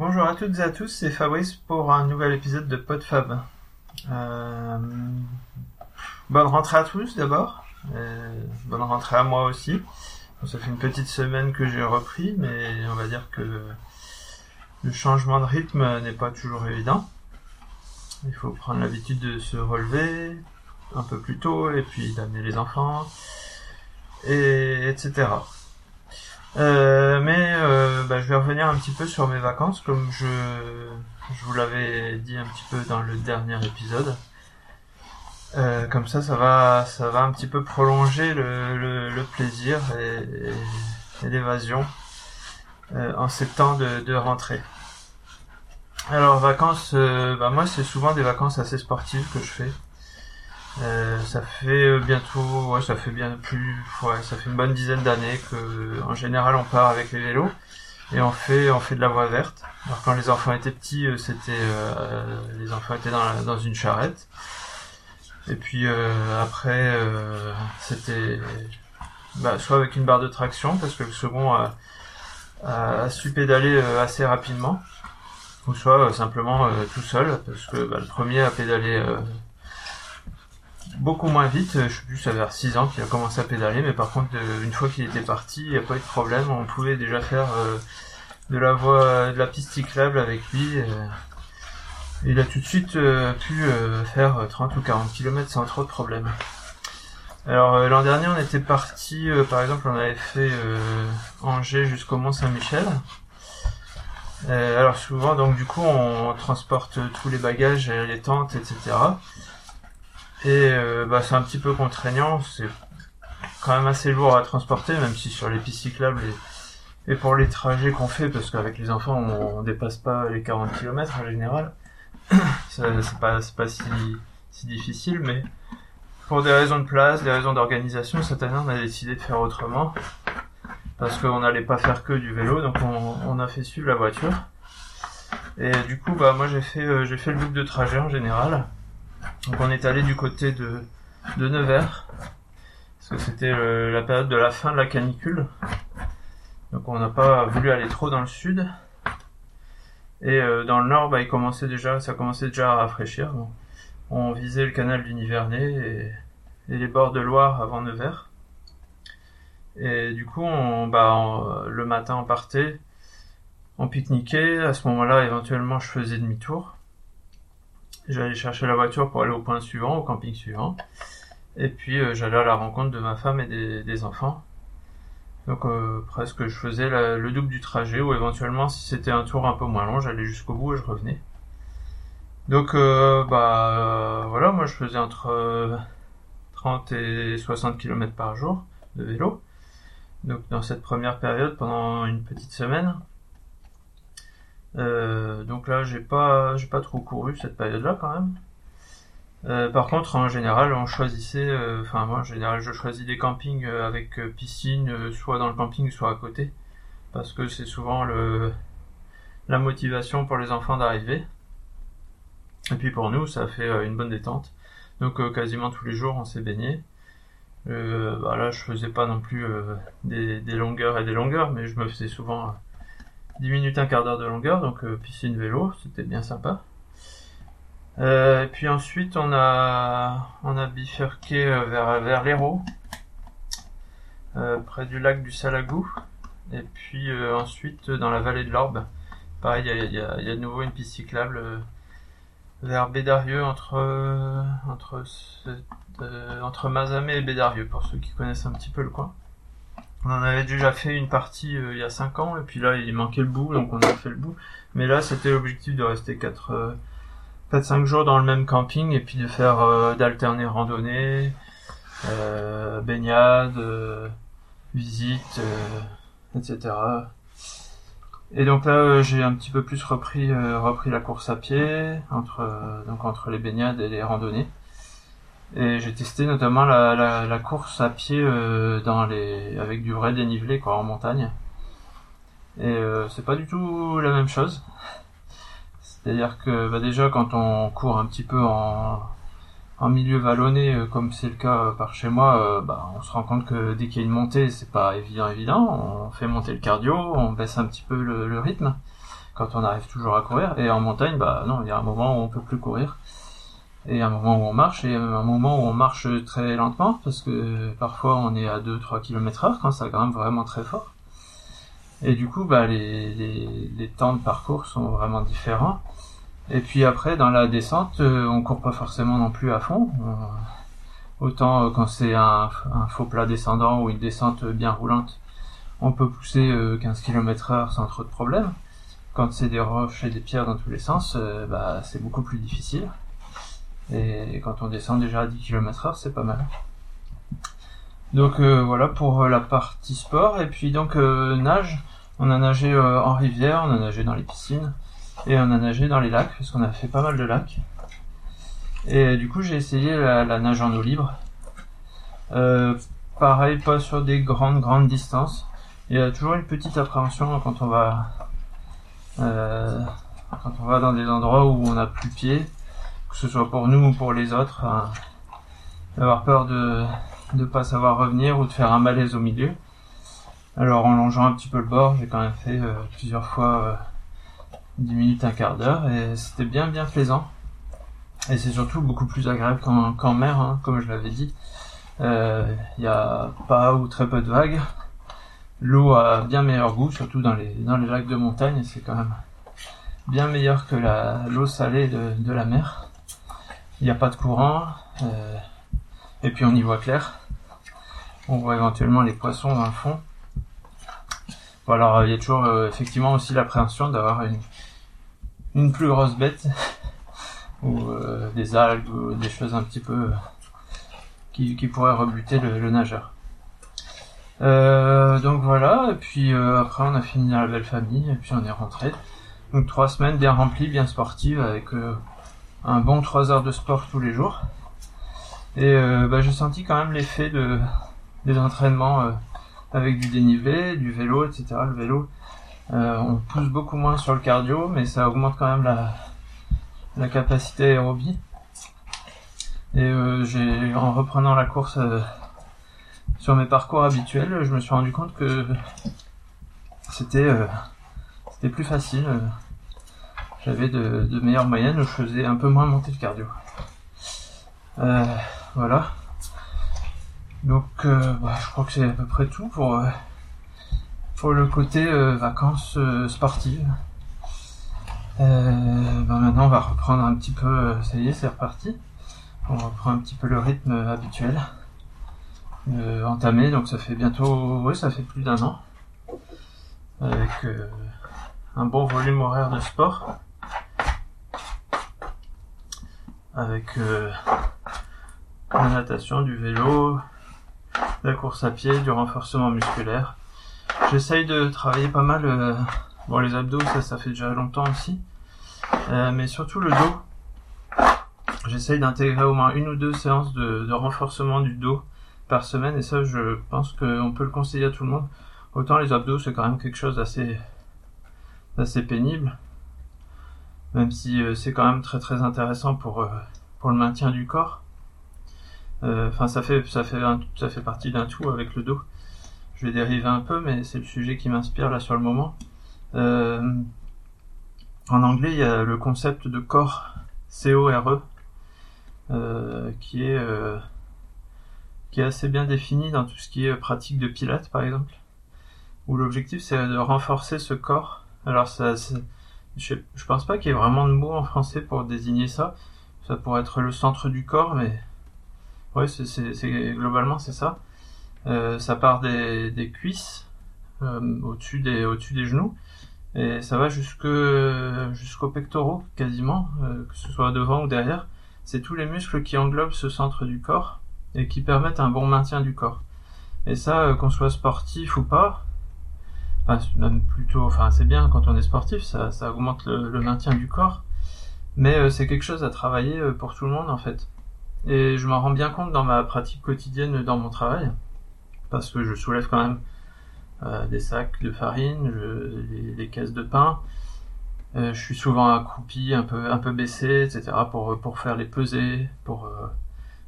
Bonjour à toutes et à tous, c'est Fabrice pour un nouvel épisode de PodFab. Euh, bonne rentrée à tous d'abord, euh, bonne rentrée à moi aussi. ça fait une petite semaine que j'ai repris, mais on va dire que le changement de rythme n'est pas toujours évident. Il faut prendre l'habitude de se relever un peu plus tôt et puis d'amener les enfants, et etc. Euh, mais euh, bah, je vais revenir un petit peu sur mes vacances, comme je, je vous l'avais dit un petit peu dans le dernier épisode. Euh, comme ça, ça va, ça va un petit peu prolonger le, le, le plaisir et, et, l'évasion euh, en ces temps de, de rentrée. Alors vacances, euh, bah, moi c'est souvent des vacances assez sportives que je fais. Euh, ça fait euh, bientôt, ouais, ça fait bien plus, ouais, ça fait une bonne dizaine d'années que, en général, on part avec les vélos et on fait, on fait de la voie verte. Alors quand les enfants étaient petits, euh, c'était, euh, les enfants étaient dans, une charrette. Et puis euh, après, c'était, bah, soit avec une barre de traction parce que le second a, a, a su pédaler assez rapidement, ou soit simplement tout seul parce que bah, le premier a pédalé beaucoup moins vite. Je sais plus, ça vers 6 ans qu'il a commencé à pédaler, mais par contre, une fois qu'il était parti, il n'y a pas eu de problème. On pouvait déjà faire euh, de la voie, de la piste cyclable avec lui. Euh, il a tout de suite euh, pu faire 30 ou 40 km sans trop de problèmes. Alors l'an dernier, on était parti, par exemple, on avait fait Angers jusqu'au Mont Saint-Michel. alors souvent, donc du coup, on transporte tous les bagages, les tentes, etc. Et euh, bah, c'est un petit peu contraignant, c'est quand même assez lourd à transporter, même si sur les pistes cyclables et, pour les trajets qu'on fait, parce qu'avec les enfants on, dépasse pas les 40 km en général, c'est pas, pas si, si difficile, mais pour des raisons de place, des raisons d'organisation, cette année on a décidé de faire autrement, parce qu'on n'allait pas faire que du vélo, donc on, on, a fait suivre la voiture. Et du coup, bah moi j'ai fait, euh, j'ai fait le double de trajet en général. Donc on est allé du côté de, de Nevers, parce que c'était la période de la fin de la canicule. Donc on n'a pas voulu aller trop dans le sud. Et euh, dans le nord, bah, il commençait déjà, ça commençait déjà à rafraîchir. On visait le canal du Nivernais et, les bords de Loire avant Nevers. Et du coup, on, bah, le matin, on partait, on pique-niquait. À ce moment-là, éventuellement, je faisais demi-tour. J'allais chercher la voiture pour aller au point suivant, au camping suivant. Et puis euh, j'allais à la rencontre de ma femme et des, enfants. Donc euh, presque je faisais le double du trajet ou éventuellement si c'était un tour un peu moins long, j'allais jusqu'au bout et je revenais. Donc euh, bah voilà, moi je faisais entre 30 et 60 km par jour de vélo. Donc dans cette première période pendant une petite semaine. Euh, donc là, j'ai pas, j'ai pas trop couru cette période-là quand même. Euh, par contre, en général, on choisissait, euh, enfin moi en général, je choisis des campings avec piscine, soit dans le camping, soit à côté, parce que c'est souvent le la motivation pour les enfants d'arriver. Et puis pour nous, ça fait une bonne détente. Donc quasiment tous les jours, on s'est baigné. bah là, je faisais pas non plus des, des, longueurs et des longueurs, mais je me faisais souvent 10 minutes, un quart d'heure de longueur, donc euh, piscine vélo, c'était bien sympa. Euh, et puis ensuite, on a, bifurqué euh, vers, vers l'Hérault, près du lac du Salagou. Et puis ensuite, dans la vallée de l'Orbe, pareil, il y a, de nouveau une piste cyclable vers Bédarieux, entre, entre, entre Mazamet et Bédarieux, pour ceux qui connaissent un petit peu le coin. On en avait déjà fait une partie euh, il y a 5 ans, et puis là il manquait le bout, donc on a fait le bout. Mais là c'était l'objectif de rester 4 euh, 4-5 jours dans le même camping, et puis de faire euh, d'alterner randonnée, euh, baignade, euh, visite, etc. Et donc là j'ai un petit peu plus repris repris la course à pied, entre donc entre les baignades et les randonnées. Et j'ai testé notamment la, la, la, course à pied euh, dans les avec du vrai dénivelé quoi en montagne. Et euh, c'est pas du tout la même chose. C'est-à-dire que bah, déjà quand on court un petit peu en, milieu vallonné euh, comme c'est le cas par chez moi, bah, on se rend compte que dès qu'il y a une montée, c'est pas évident évident. On fait monter le cardio, on baisse un petit peu le, le rythme quand on arrive toujours à courir. Et en montagne, bah non, il y a un moment où on peut plus courir. Et un moment où on marche, et un moment où on marche très lentement, parce que parfois on est à 2-3 km heure quand ça grimpe vraiment très fort. Et du coup, bah, les, les, les, temps de parcours sont vraiment différents. Et puis après, dans la descente, euh, on court pas forcément non plus à fond. autant euh, quand c'est un, un, faux plat descendant ou une descente bien roulante, on peut pousser 15 km heure sans trop de problèmes. Quand c'est des roches et des pierres dans tous les sens, euh, bah, c'est beaucoup plus difficile. Et quand on descend déjà à 10 km heure, c'est pas mal. Donc euh, voilà pour euh, la partie sport. Et puis donc nage, on a nagé en rivière, on a nagé dans les piscines et on a nagé dans les lacs parce qu'on a fait pas mal de lacs. Et du coup j'ai essayé la, nage en eau libre. pareil, pas sur des grandes grandes distances. Il y a toujours une petite appréhension quand on va euh, quand on va dans des endroits où on n'a plus pied, que ce soit pour nous ou pour les autres, hein, d'avoir peur de ne pas savoir revenir ou de faire un malaise au milieu. Alors en longeant un petit peu le bord, j'ai quand même fait euh, plusieurs fois euh, 10 minutes, un quart d'heure, et c'était bien bien plaisant. Et c'est surtout beaucoup plus agréable qu'en mer, hein, comme je l'avais dit. Il euh, n'y a pas ou très peu de vagues, L'eau a bien meilleur goût, surtout dans les, dans les lacs de montagne, c'est quand même bien meilleur que l'eau salée de, de la mer. Il n'y a pas de courant, euh, et puis on y voit clair. On voit éventuellement les poissons dans le fond. Bon, alors il y a toujours euh, effectivement aussi l'appréhension d'avoir une, plus grosse bête, ou euh, des algues, ou des choses un petit peu qui, pourraient rebuter le nageur. Euh, donc voilà, et puis après on a fini la belle famille, et puis on est rentré. Donc trois semaines bien remplies, bien sportives, avec un bon trois heures de sport tous les jours. Et bah, j'ai senti quand même l'effet de, des entraînements avec du dénivelé, du vélo, etc. Le vélo, on pousse beaucoup moins sur le cardio, mais ça augmente quand même la, la capacité aérobie. Et j'ai en reprenant la course sur mes parcours habituels, je me suis rendu compte que euh, c'était plus facile. J'avais de, meilleures moyennes où je faisais un peu moins monter le cardio. Euh, voilà. Donc euh, bah, je crois que c'est à peu près tout pour, pour le côté vacances sportives. Bah, maintenant on va reprendre un petit peu, ça y est c'est reparti. On reprend un petit peu le rythme habituel euh, entamé, donc ça fait bientôt, oui, ça fait plus d'un an, avec euh, un bon volume horaire de sport, avec euh, la natation, du vélo, la course à pied, du renforcement musculaire. J'essaye de travailler pas mal, euh, bon les abdos, ça, ça fait déjà longtemps aussi, euh, mais surtout le dos. J'essaye d'intégrer au moins une ou deux séances de, renforcement du dos par semaine et ça je pense qu'on peut le conseiller à tout le monde. Autant les abdos c'est quand même quelque chose d'assez assez pénible, même si euh, c'est quand même très très intéressant pour euh, pour le maintien du corps. Euh, enfin ça fait ça fait ça fait partie d'un tout avec le dos. Je vais dériver un peu, mais c'est le sujet qui m'inspire là sur le moment. en anglais, il y a le concept de corps, C-O-R-E, qui est qui est assez bien défini dans tout ce qui est pratique de pilates par exemple, où l'objectif c'est de renforcer ce corps. Alors ça, je, pense pas qu'il y ait vraiment de mots en français pour désigner ça. Ça pourrait être le centre du corps, mais ouais, c'est globalement c'est ça. Euh, ça part des, cuisses euh, au-dessus des genoux et ça va jusque jusqu'aux pectoraux quasiment, euh, que ce soit devant ou derrière. C'est tous les muscles qui englobent ce centre du corps et qui permettent un bon maintien du corps. Et ça, qu'on soit sportif ou pas, enfin, plutôt, enfin c'est bien quand on est sportif, ça, ça augmente le, maintien du corps, mais euh, c'est quelque chose à travailler euh, pour tout le monde en fait. Et je m'en rends bien compte dans ma pratique quotidienne dans mon travail, parce que je soulève quand même des sacs de farine, je, les, caisses de pain, je suis souvent accroupi, un peu un peu baissé, etc. pour pour faire les pesées, pour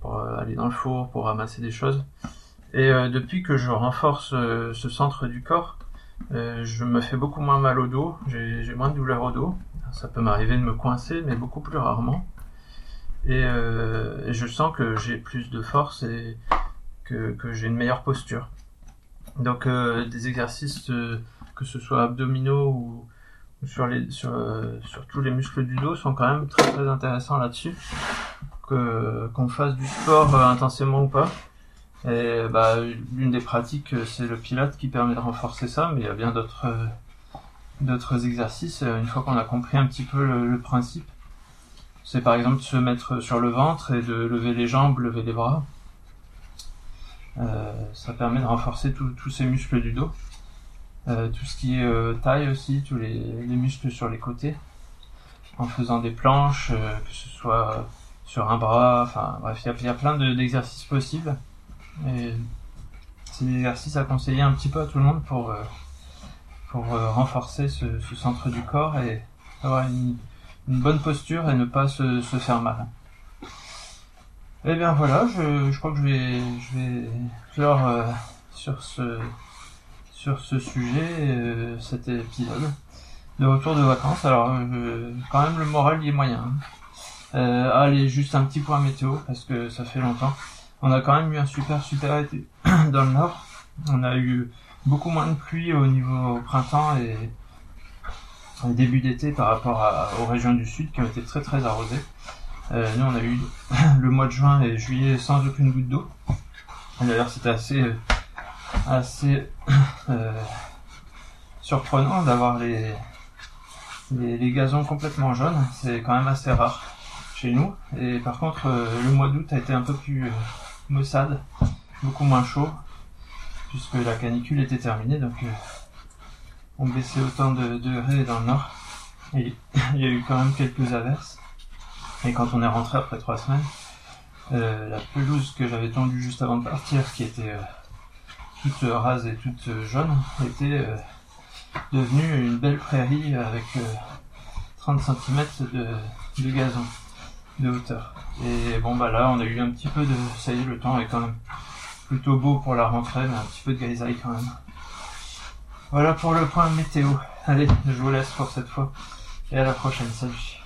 pour euh, aller dans le four, pour ramasser des choses. Et euh, depuis que je renforce euh, ce centre du corps, Euh, je me fais beaucoup moins mal au dos, j'ai moins de douleur au dos. Ça peut m'arriver de me coincer, mais beaucoup plus rarement. Et, euh, je sens que j'ai plus de force et que, j'ai une meilleure posture. Donc euh, des exercices, que ce soit abdominaux ou, sur, tous les muscles du dos, sont quand même très intéressants là-dessus. Qu'on fasse du sport intensément ou pas, et bah, l'une des pratiques, euh, c'est le pilate qui permet de renforcer ça, mais il y a bien d'autres euh, exercices. Euh, une fois qu'on a compris un petit peu le, principe, c'est par exemple de se mettre sur le ventre et de lever les jambes, lever les bras. ça permet de renforcer tous ces muscles du dos. tout ce qui est taille aussi, tous les, les, muscles sur les côtés, en faisant des planches, que ce soit sur un bras, enfin bref, il y, a plein d'exercices possibles. Et c'est des exercices à conseiller un petit peu à tout le monde pour, euh, pour euh, renforcer ce, centre du corps et avoir une, bonne posture et ne pas se, faire mal. Et eh bien voilà, je, je crois que je vais, je vais clore euh, sur ce, sur ce sujet cet épisode de retour de vacances. Alors quand même le moral y est moyen. Hein. allez, juste un petit point météo parce que ça fait longtemps. On a quand même eu un super super été dans le nord. On a eu beaucoup moins de pluie au niveau au printemps et début d'été par rapport aux régions du sud qui ont été très très arrosées. Euh, nous on a eu le mois de juin et juillet sans aucune goutte d'eau. D'ailleurs c'était assez assez euh, surprenant d'avoir les, les, les gazons complètement jaunes. C'est quand même assez rare chez nous. Et par contre euh, le mois d'août a été un peu plus maussade, beaucoup moins chaud, puisque la canicule était terminée, donc euh, on baissait autant de degrés dans le nord. Et il y a eu quand même quelques averses. Et quand on est rentré après trois semaines, euh, la pelouse que j'avais tendue juste avant de partir, qui était euh, toute rase et toute jaune, était devenue une belle prairie avec 30 cm de, de gazon de hauteur. Et bon bah là on a eu un petit peu de. Ça y est le temps est quand même plutôt beau pour la rentrée, mais un petit peu de grisaille quand même. Voilà pour le point météo. Allez, je vous laisse pour cette fois. Et à la prochaine, salut.